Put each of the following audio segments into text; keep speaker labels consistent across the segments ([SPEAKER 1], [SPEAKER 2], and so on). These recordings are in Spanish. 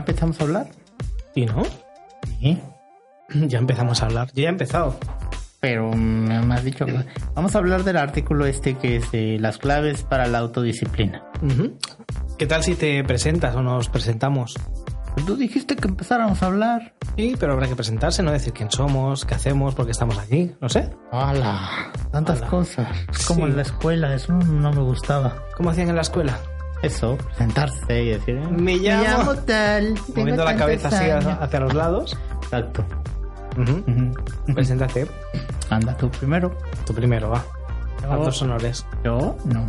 [SPEAKER 1] empezamos a hablar.
[SPEAKER 2] ¿Y no?
[SPEAKER 1] Sí.
[SPEAKER 2] Ya empezamos a hablar. Yo ya he empezado.
[SPEAKER 1] Pero me has dicho que vamos a hablar del artículo este que es de las claves para la autodisciplina.
[SPEAKER 2] ¿Qué tal si te presentas o nos presentamos?
[SPEAKER 1] Pues Tú dijiste que empezáramos a hablar.
[SPEAKER 2] Sí, pero habrá que presentarse, no decir quién somos, qué hacemos, por qué estamos aquí. No sé.
[SPEAKER 1] ¡Hala! Tantas
[SPEAKER 2] Hala.
[SPEAKER 1] cosas. Como
[SPEAKER 2] Sí.
[SPEAKER 1] en la escuela, eso no me gustaba.
[SPEAKER 2] ¿Cómo hacían en la escuela?
[SPEAKER 1] Eso, presentarse y decir... eh,
[SPEAKER 2] Me llamo-
[SPEAKER 1] tal. tengo
[SPEAKER 2] Moviendo la
[SPEAKER 1] tantos
[SPEAKER 2] cabeza así
[SPEAKER 1] años".
[SPEAKER 2] hacia los lados.
[SPEAKER 1] Exacto.
[SPEAKER 2] Ujú. Preséntate.
[SPEAKER 1] Anda tú primero.
[SPEAKER 2] Tú primero, va. Dos honores.
[SPEAKER 1] Yo no.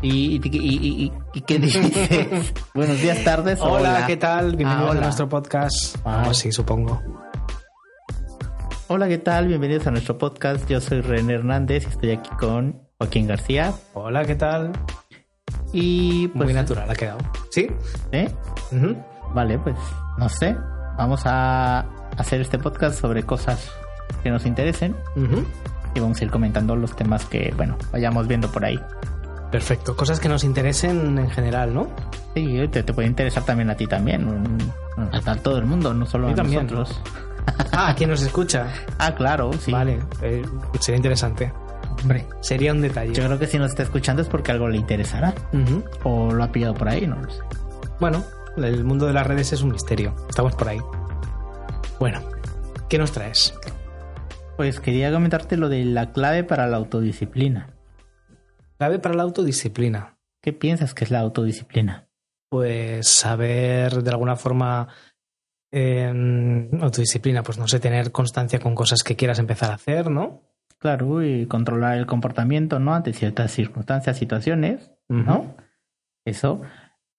[SPEAKER 1] ¿Y, y, y, y- y- y qué dices? Buenos días, tardes.
[SPEAKER 2] Hola, ¿qué tal? Bienvenidos
[SPEAKER 1] Ah, hola.
[SPEAKER 2] a nuestro podcast.
[SPEAKER 1] Ah.
[SPEAKER 2] Así, supongo.
[SPEAKER 1] Hola, ¿qué tal? Bienvenidos a nuestro podcast. Yo soy René Hernández y estoy aquí con Joaquín García.
[SPEAKER 2] Hola, ¿qué tal?
[SPEAKER 1] Y pues,
[SPEAKER 2] Muy natural ha quedado. ¿Sí? Ujú.
[SPEAKER 1] Vale, pues no sé. Vamos a hacer este podcast sobre cosas que nos interesen y vamos a ir comentando los temas que, bueno, vayamos viendo por ahí.
[SPEAKER 2] Perfecto. Cosas que nos interesen en general, ¿no?
[SPEAKER 1] Sí, te, te puede interesar también a ti también. mm, A todo el mundo, no solo
[SPEAKER 2] A
[SPEAKER 1] a,
[SPEAKER 2] también.
[SPEAKER 1] nosotros.
[SPEAKER 2] Ah, ¿quién nos escucha?
[SPEAKER 1] Ah, claro, sí.
[SPEAKER 2] Vale, eh, sería interesante.
[SPEAKER 1] Hombre,
[SPEAKER 2] Sería un detalle.
[SPEAKER 1] yo creo que si nos está escuchando es porque algo le interesará. O lo ha pillado por ahí, no lo sé.
[SPEAKER 2] Bueno, el mundo de las redes es un misterio. Estamos por ahí. Bueno, ¿qué nos traes?
[SPEAKER 1] Pues quería comentarte lo de la clave para la autodisciplina.
[SPEAKER 2] Clave para la autodisciplina.
[SPEAKER 1] ¿Qué piensas que es la autodisciplina?
[SPEAKER 2] Pues saber de alguna forma eh, autodisciplina, pues no sé, tener constancia con cosas que quieras empezar a hacer, ¿no?
[SPEAKER 1] Claro, y controlar el comportamiento, ¿no? Ante ciertas circunstancias, situaciones, ¿no? Eso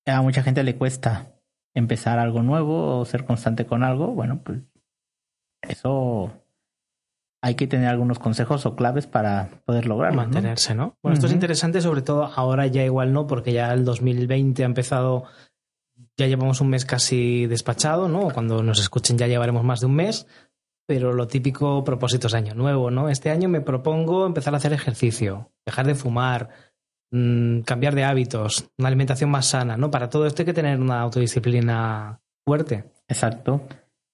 [SPEAKER 1] a mucha gente le cuesta empezar algo nuevo o ser constante con algo. Bueno, pues eso hay que tener algunos consejos o claves para poder lograrlo.
[SPEAKER 2] mantenerse, ¿no? Bueno, esto es interesante, sobre todo ahora ya igual no, porque ya el 2020 ha empezado, ya llevamos un mes casi despachado, ¿no? Cuando nos escuchen ya llevaremos más de un mes, pero lo típico propósitos de año nuevo, ¿no? Este año me propongo empezar a hacer ejercicio, dejar de fumar, mm, cambiar de hábitos, una alimentación más sana, ¿no? Para todo esto hay que tener una autodisciplina fuerte.
[SPEAKER 1] Exacto.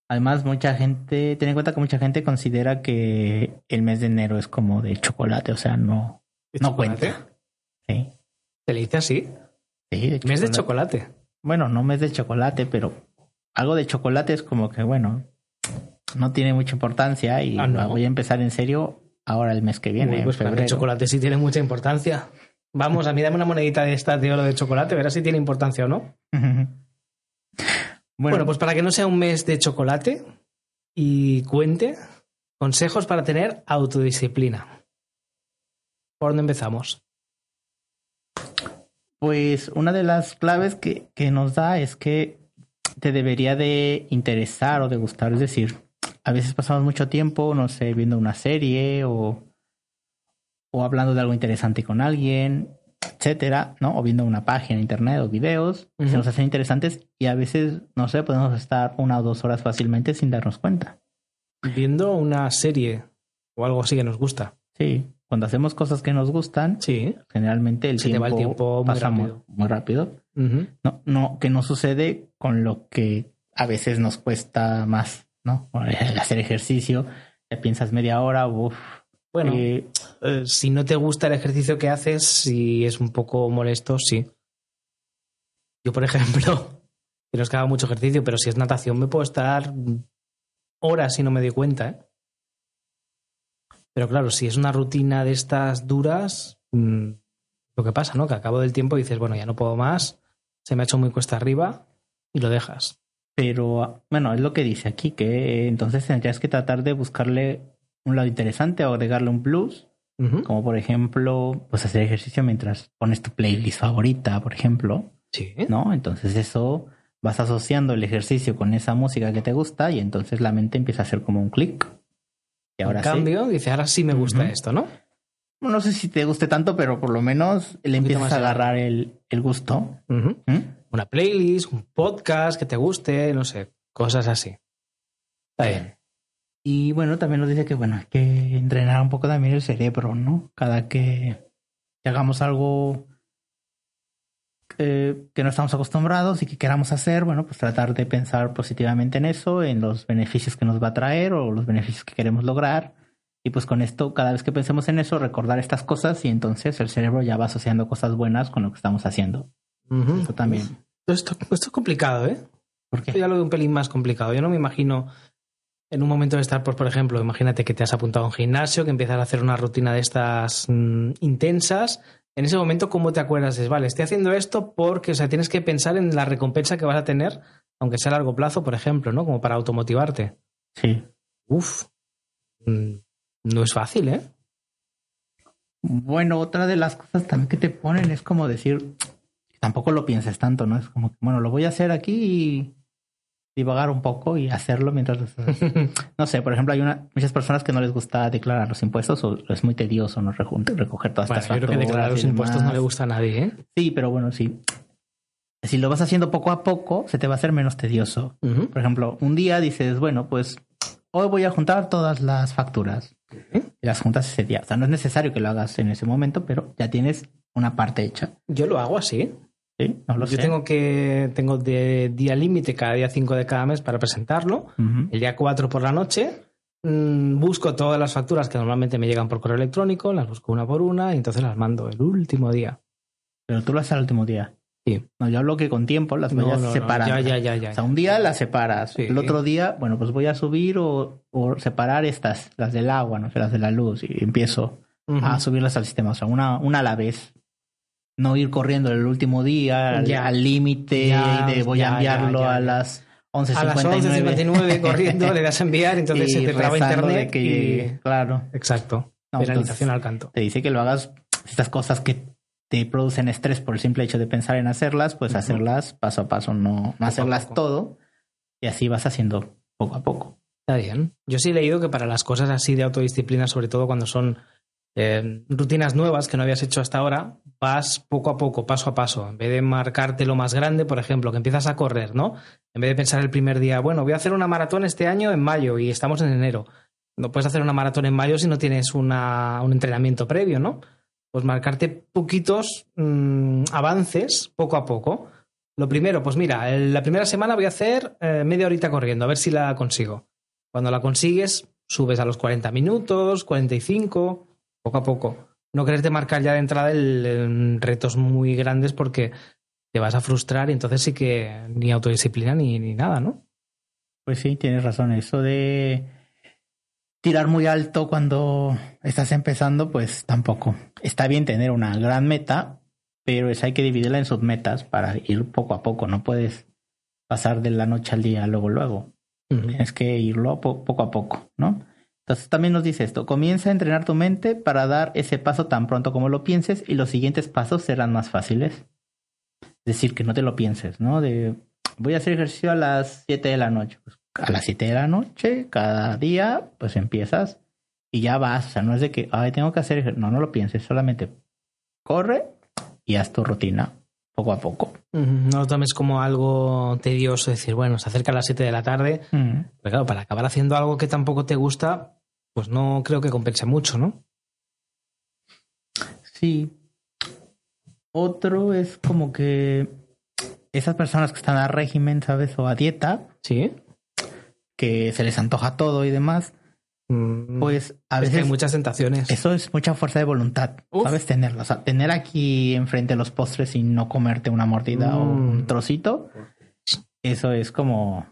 [SPEAKER 1] Además, mucha gente, ten en cuenta que mucha gente considera que el mes de enero es como de chocolate, o sea, no, no
[SPEAKER 2] ¿Chocolate?
[SPEAKER 1] cuenta. Sí.
[SPEAKER 2] ¿Se le dice así?
[SPEAKER 1] Sí, de
[SPEAKER 2] Mes de
[SPEAKER 1] chocolate. Bueno, no mes de chocolate, pero algo de chocolate es como que, bueno, no tiene mucha importancia y
[SPEAKER 2] Ah, no.
[SPEAKER 1] voy a empezar en serio ahora el mes que viene,
[SPEAKER 2] Uy,
[SPEAKER 1] en
[SPEAKER 2] pues para mí el chocolate sí tiene mucha importancia. Vamos, a mí dame una monedita de estas de oro de chocolate, verás si tiene importancia o no.
[SPEAKER 1] bueno,
[SPEAKER 2] Bueno, pues para que no sea un mes de chocolate y cuente, consejos para tener autodisciplina. ¿Por dónde empezamos?
[SPEAKER 1] Pues una de las claves que, que nos da es que te debería de interesar o de gustar. Es decir, a veces pasamos mucho tiempo, no sé, viendo una serie o, o hablando de algo interesante con alguien, etcétera, ¿no? O viendo una página en internet o videos que se nos hacen interesantes y a veces, no sé, podemos estar una o dos horas fácilmente sin darnos cuenta.
[SPEAKER 2] Viendo una serie o algo así que nos gusta.
[SPEAKER 1] Sí, cuando hacemos cosas que nos gustan,
[SPEAKER 2] Sí.
[SPEAKER 1] generalmente el
[SPEAKER 2] Se te
[SPEAKER 1] tiempo,
[SPEAKER 2] va el tiempo
[SPEAKER 1] pasa muy-
[SPEAKER 2] rápido.
[SPEAKER 1] muy rápido.
[SPEAKER 2] Ujú.
[SPEAKER 1] No, no, que no sucede con lo que a veces nos cuesta más, ¿no? El hacer ejercicio, te piensas media hora, uff.
[SPEAKER 2] Bueno,
[SPEAKER 1] eh,
[SPEAKER 2] eh, si no te gusta el ejercicio que haces, si es un poco molesto, sí. Yo, por ejemplo, que no es que haga mucho ejercicio, pero si es natación me puedo estar horas si no me doy cuenta, ¿eh? Pero claro, si es una rutina de estas duras, mm, lo que pasa, ¿no? Que a cabo del tiempo dices, bueno, ya no puedo más, se me ha hecho muy cuesta arriba y lo dejas.
[SPEAKER 1] Pero bueno, es lo que dice aquí, que entonces tendrías que tratar de buscarle un lado interesante o agregarle un plus, como por ejemplo, pues hacer ejercicio mientras pones tu playlist favorita, por ejemplo,
[SPEAKER 2] Sí.
[SPEAKER 1] ¿no? Entonces eso vas asociando el ejercicio con esa música que te gusta y entonces la mente empieza a hacer como un clic. Y ahora
[SPEAKER 2] en
[SPEAKER 1] sí.
[SPEAKER 2] cambio, dice, ahora sí me gusta esto, ¿no?
[SPEAKER 1] No sé si te guste tanto, pero por lo menos le empiezas a agarrar el, el gusto. ¿Mm?
[SPEAKER 2] Una playlist, un podcast que te guste, no sé, cosas así. Está bien.
[SPEAKER 1] Y bueno, también nos dice que bueno, hay que entrenar un poco también el cerebro, ¿no? Cada que, que hagamos algo eh, que no estamos acostumbrados y que queramos hacer, bueno, pues tratar de pensar positivamente en eso, en los beneficios que nos va a traer o los beneficios que queremos lograr. Y pues con esto, cada vez que pensemos en eso, recordar estas cosas y entonces el cerebro ya va asociando cosas buenas con lo que estamos haciendo. Eso también.
[SPEAKER 2] Esto, esto es complicado, ¿eh?
[SPEAKER 1] ¿Por qué?
[SPEAKER 2] Esto ya lo veo un pelín más complicado. Yo no me imagino en un momento de estar, pues, por ejemplo, imagínate que te has apuntado a un gimnasio, que empiezas a hacer una rutina de estas mm, intensas. En ese momento, ¿cómo te acuerdas? Es, vale, estoy haciendo esto porque, o sea, tienes que pensar en la recompensa que vas a tener, aunque sea a largo plazo, por ejemplo, ¿no? Como para automotivarte.
[SPEAKER 1] Sí.
[SPEAKER 2] Uf. Mm, No es fácil, ¿eh?
[SPEAKER 1] Bueno, otra de las cosas también que te ponen es como decir, tampoco lo pienses tanto, ¿no? Es como, que, bueno, lo voy a hacer aquí y divagar un poco y hacerlo mientras. No sé, por ejemplo, hay una, muchas personas que no les gusta declarar los impuestos o es muy tedioso, ¿no? Recoger todas
[SPEAKER 2] Bueno,
[SPEAKER 1] estas
[SPEAKER 2] yo creo que declarar los impuestos no le gusta a nadie, ¿eh?
[SPEAKER 1] Sí, pero bueno, sí. Si lo vas haciendo poco a poco, se te va a hacer menos tedioso. Por ejemplo, un día dices, bueno, pues hoy voy a juntar todas las facturas. Y las juntas ese día. O sea, no es necesario que lo hagas en ese momento, pero ya tienes una parte hecha.
[SPEAKER 2] Yo lo hago así.
[SPEAKER 1] Sí, no lo
[SPEAKER 2] Yo
[SPEAKER 1] sé.
[SPEAKER 2] tengo que tengo de día límite cada día 5 de cada mes para presentarlo. El día 4 por la noche mm, busco todas las facturas que normalmente me llegan por correo electrónico, las busco una por una y entonces las mando el último día.
[SPEAKER 1] Pero tú lo haces al último día.
[SPEAKER 2] Sí.
[SPEAKER 1] No, yo hablo que con tiempo las
[SPEAKER 2] No,
[SPEAKER 1] vayas
[SPEAKER 2] no, no,
[SPEAKER 1] separando.
[SPEAKER 2] ya, ya, ya, ya.
[SPEAKER 1] O sea, un día las separas.
[SPEAKER 2] Sí.
[SPEAKER 1] El otro día, bueno, pues voy a subir o, o separar estas, las del agua, no sé, las de la luz, y empiezo
[SPEAKER 2] Ujú.
[SPEAKER 1] a subirlas al sistema. O sea, una, una a la vez. No ir corriendo el último día
[SPEAKER 2] Ya.
[SPEAKER 1] al límite de voy a enviarlo a las
[SPEAKER 2] a las
[SPEAKER 1] 11.59.
[SPEAKER 2] 11.59 corriendo, le das a enviar, entonces
[SPEAKER 1] y
[SPEAKER 2] se te traba internet.
[SPEAKER 1] que
[SPEAKER 2] y-.
[SPEAKER 1] Claro.
[SPEAKER 2] Exacto.
[SPEAKER 1] No,
[SPEAKER 2] Penalización
[SPEAKER 1] entonces,
[SPEAKER 2] al canto.
[SPEAKER 1] Te dice que lo hagas, estas cosas que te producen estrés por el simple hecho de pensar en hacerlas, pues hacerlas paso a paso, no, hacerlas
[SPEAKER 2] poco.
[SPEAKER 1] todo. Y así vas haciendo poco a poco.
[SPEAKER 2] Está bien. Yo sí he leído que para las cosas así de autodisciplina, sobre todo cuando son eh, rutinas nuevas que no habías hecho hasta ahora, vas poco a poco, paso a paso. En vez de marcarte lo más grande, por ejemplo, que empiezas a correr, ¿no? En vez de pensar el primer día, bueno, voy a hacer una maratón este año en mayo y estamos en enero. No puedes hacer una maratón en mayo si no tienes una, un entrenamiento previo, ¿no? Pues marcarte poquitos mm, avances poco a poco. Lo primero, pues mira, la primera semana voy a hacer eh, media horita corriendo, a ver si la consigo. Cuando la consigues, subes a los 40 minutos, 45, poco a poco. No quererte marcar ya de entrada retos muy grandes porque te vas a frustrar y entonces sí que ni autodisciplina ni, ni nada, ¿no?
[SPEAKER 1] Pues sí, tienes razón. Eso de tirar muy alto cuando estás empezando, pues tampoco. Está bien tener una gran meta, pero esa hay que dividirla en submetas para ir poco a poco. No puedes pasar de la noche al día luego, luego. Tienes que irlo po- poco a poco, ¿no? Entonces también nos dice esto, comienza a entrenar tu mente para dar ese paso tan pronto como lo pienses y los siguientes pasos serán más fáciles. Es decir, que no te lo pienses, ¿no? De voy a hacer ejercicio a las 7 de la noche. Pues a las 7 de la noche, cada día, pues empiezas y ya vas. O sea, no es de que, ay, tengo que hacer. No, no lo pienses, solamente corre y haz tu rutina poco a poco.
[SPEAKER 2] No lo tomes como algo tedioso, decir, bueno, se acerca a las 7 de la tarde,
[SPEAKER 1] Mm.
[SPEAKER 2] pero claro, para acabar haciendo algo que tampoco te gusta, pues no creo que compense mucho, ¿no?
[SPEAKER 1] Sí. Otro es como que esas personas que están a régimen, ¿sabes? O a dieta,
[SPEAKER 2] Sí.
[SPEAKER 1] Que se les antoja todo y demás,
[SPEAKER 2] Mm,
[SPEAKER 1] pues a
[SPEAKER 2] es que
[SPEAKER 1] veces
[SPEAKER 2] hay muchas tentaciones.
[SPEAKER 1] eso es mucha fuerza de voluntad,
[SPEAKER 2] Uf.
[SPEAKER 1] ¿sabes? Tenerlo. O sea, tener aquí enfrente los postres y no comerte una mordida o
[SPEAKER 2] Mm.
[SPEAKER 1] un trocito, eso es como...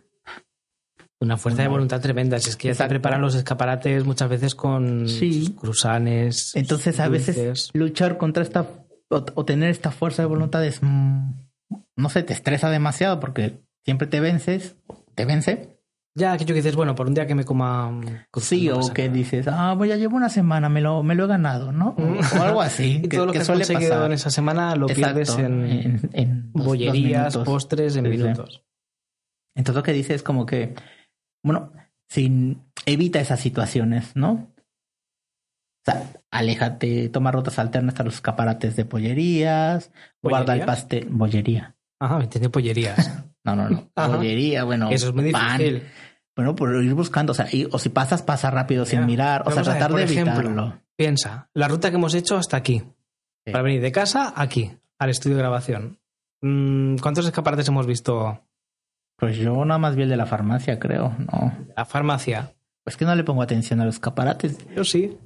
[SPEAKER 2] Una fuerza de voluntad tremenda. Si es que ya te preparan los escaparates muchas veces con
[SPEAKER 1] Sí.
[SPEAKER 2] cruzanes.
[SPEAKER 1] Entonces a veces luchar contra esta o, o tener esta fuerza de voluntad es... mm, no sé, te estresa demasiado porque siempre te vences, te vence
[SPEAKER 2] Ya, aquello que dices, bueno, por un día que me coma. mm,
[SPEAKER 1] Sí,
[SPEAKER 2] no
[SPEAKER 1] o que
[SPEAKER 2] nada.
[SPEAKER 1] dices, ah, voy a llevar una semana, me lo, me lo he ganado, ¿no? O algo así.
[SPEAKER 2] Y todo lo que, has
[SPEAKER 1] suele
[SPEAKER 2] conseguido
[SPEAKER 1] pasar.
[SPEAKER 2] en esa semana lo
[SPEAKER 1] Exacto,
[SPEAKER 2] pierdes en,
[SPEAKER 1] en, en dos-
[SPEAKER 2] bollerías,
[SPEAKER 1] dos minutos.
[SPEAKER 2] postres, en
[SPEAKER 1] Sí, sí.
[SPEAKER 2] minutos.
[SPEAKER 1] Entonces lo que dice es como que, bueno, sin, evita esas situaciones, ¿no? O sea, aléjate, toma rutas alternas a los escaparates de pollerías, guarda el pastel, bollería.
[SPEAKER 2] Ajá, me entendí pollerías.
[SPEAKER 1] No, no, no.
[SPEAKER 2] Ajá.
[SPEAKER 1] Bollería, bueno.
[SPEAKER 2] Eso es muy
[SPEAKER 1] pan. Bueno, por ir buscando, o sea, y- o si pasas, pasa rápido sin mirar, o sea,
[SPEAKER 2] a ver,
[SPEAKER 1] tratar
[SPEAKER 2] por
[SPEAKER 1] de
[SPEAKER 2] ejemplo,
[SPEAKER 1] evitarlo.
[SPEAKER 2] Piensa, la ruta que hemos hecho hasta aquí.
[SPEAKER 1] Sí.
[SPEAKER 2] Para venir de casa aquí, al estudio de grabación. Mm, ¿Cuántos escaparates hemos visto?
[SPEAKER 1] Pues yo nada más vi el de la farmacia, creo, ¿no?
[SPEAKER 2] La farmacia.
[SPEAKER 1] Pues que no le pongo atención a los escaparates.
[SPEAKER 2] Yo sí.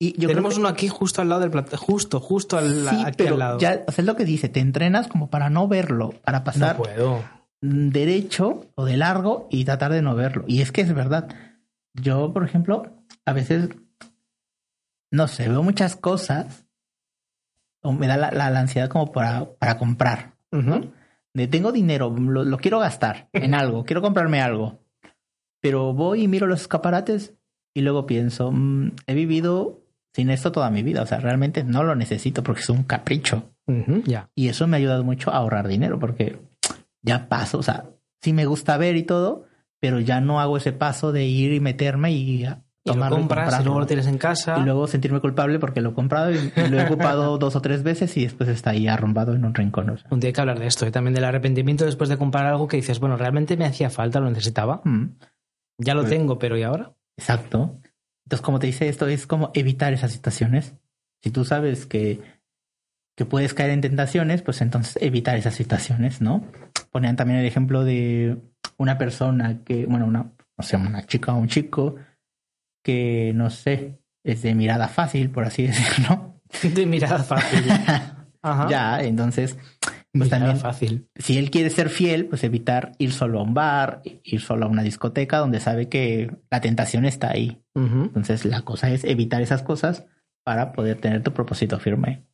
[SPEAKER 1] Y yo
[SPEAKER 2] Tenemos
[SPEAKER 1] que-
[SPEAKER 2] uno aquí justo al lado del plato. Justo, justo al,
[SPEAKER 1] Sí,
[SPEAKER 2] aquí
[SPEAKER 1] pero
[SPEAKER 2] al lado.
[SPEAKER 1] ya, o sea, es lo que dice, te entrenas como para no verlo, para
[SPEAKER 2] no
[SPEAKER 1] pasar
[SPEAKER 2] puedo.
[SPEAKER 1] Derecho o de largo y tratar de no verlo. Y es que es verdad. Yo, por ejemplo, a veces, no sé, veo muchas cosas o me da la, la- la ansiedad como para, para comprar. De tengo dinero, lo, lo quiero gastar en algo, quiero comprarme algo. Pero voy y miro los escaparates y luego pienso, "Mm, he vivido sin esto toda mi vida. O sea, realmente no lo necesito porque es un capricho.
[SPEAKER 2] Ya.
[SPEAKER 1] Y eso me ha ayudado mucho a ahorrar dinero porque ya paso, o sea, sí me gusta ver y todo, pero ya no hago ese paso de ir y meterme y a
[SPEAKER 2] Y lo
[SPEAKER 1] tomarlo y
[SPEAKER 2] compras y
[SPEAKER 1] comprarlo.
[SPEAKER 2] luego lo tienes en casa.
[SPEAKER 1] Y luego sentirme culpable porque lo he comprado y y lo he ocupado dos o tres veces y después está ahí arrumbado en un rincón. o sea.
[SPEAKER 2] Un día hay que hablar de esto, ¿eh? también del arrepentimiento después de comprar algo que dices, bueno, realmente me hacía falta, lo necesitaba.
[SPEAKER 1] Mm,
[SPEAKER 2] Ya lo
[SPEAKER 1] Pues-
[SPEAKER 2] tengo, pero ¿y ahora?
[SPEAKER 1] exacto. Entonces, como te dice esto, es como evitar esas situaciones. Si tú sabes que, que puedes caer en tentaciones, pues entonces evitar esas situaciones, ¿no? Ponían también el ejemplo de una persona que, bueno, una, no sé, una chica o un chico que, no sé, es de mirada fácil, por así decirlo.
[SPEAKER 2] De mirada fácil. Ajá.
[SPEAKER 1] Ya, entonces, pues
[SPEAKER 2] Mirada
[SPEAKER 1] también,
[SPEAKER 2] fácil.
[SPEAKER 1] si él quiere ser fiel, pues evitar ir solo a un bar, ir solo a una discoteca donde sabe que la tentación está ahí. Entonces, la cosa es evitar esas cosas para poder tener tu propósito firme.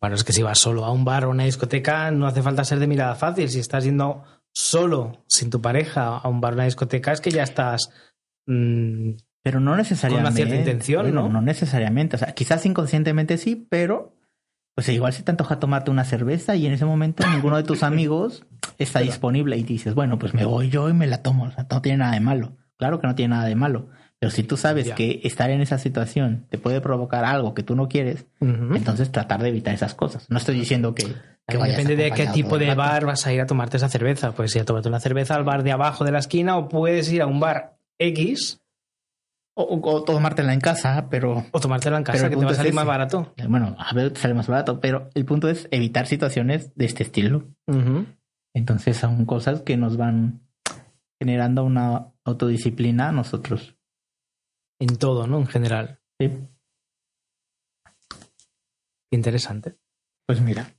[SPEAKER 2] Bueno, es que si vas solo a un bar o una discoteca, no hace falta ser de mirada fácil. Si estás yendo solo, sin tu pareja, a un bar o una discoteca, es que ya estás. mm,
[SPEAKER 1] Pero no necesariamente.
[SPEAKER 2] cierta intención,
[SPEAKER 1] Bueno,
[SPEAKER 2] ¿no?
[SPEAKER 1] No necesariamente. O sea, quizás inconscientemente sí, pero pues igual se te antoja tomarte una cerveza y en ese momento ninguno de tus amigos está disponible y dices, bueno, pues me voy yo y me la tomo. O sea, no tiene nada de malo. Claro que no tiene nada de malo. Pero si tú sabes que estar en esa situación te puede provocar algo que tú no quieres, entonces tratar de evitar esas cosas. No estoy diciendo que, que
[SPEAKER 2] depende de qué tipo de bar vas a ir a tomarte esa cerveza. Puedes ir a tomarte una cerveza al bar de abajo de la esquina o puedes ir a un bar X
[SPEAKER 1] O, o- o tomártela en casa, pero
[SPEAKER 2] o tomártelo en casa, que te va a salir más barato.
[SPEAKER 1] bueno, a ver, te sale más barato, pero el punto es evitar situaciones de este estilo. Entonces son cosas que nos van generando una autodisciplina a nosotros.
[SPEAKER 2] En todo, ¿no? En general.
[SPEAKER 1] ¿sí?
[SPEAKER 2] Interesante.
[SPEAKER 1] Pues mira,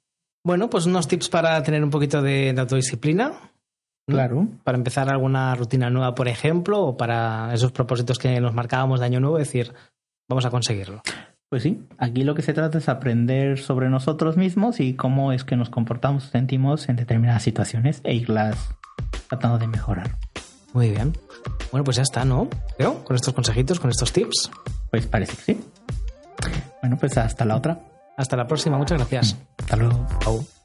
[SPEAKER 2] Bueno, pues unos tips para tener un poquito de, de autodisciplina. ¿no?
[SPEAKER 1] claro,
[SPEAKER 2] Para empezar alguna rutina nueva, por ejemplo, o para esos propósitos que nos marcábamos de año nuevo, decir, vamos a conseguirlo.
[SPEAKER 1] pues sí, aquí lo que se trata es aprender sobre nosotros mismos y cómo es que nos comportamos, sentimos en determinadas situaciones e irlas tratando de mejorar.
[SPEAKER 2] Muy bien. Bueno, pues ya está, ¿no? Creo, con estos consejitos, con estos tips.
[SPEAKER 1] Pues parece que sí. Bueno, pues hasta la otra.
[SPEAKER 2] Hasta la próxima, muchas gracias.
[SPEAKER 1] Hasta luego.
[SPEAKER 2] Chao.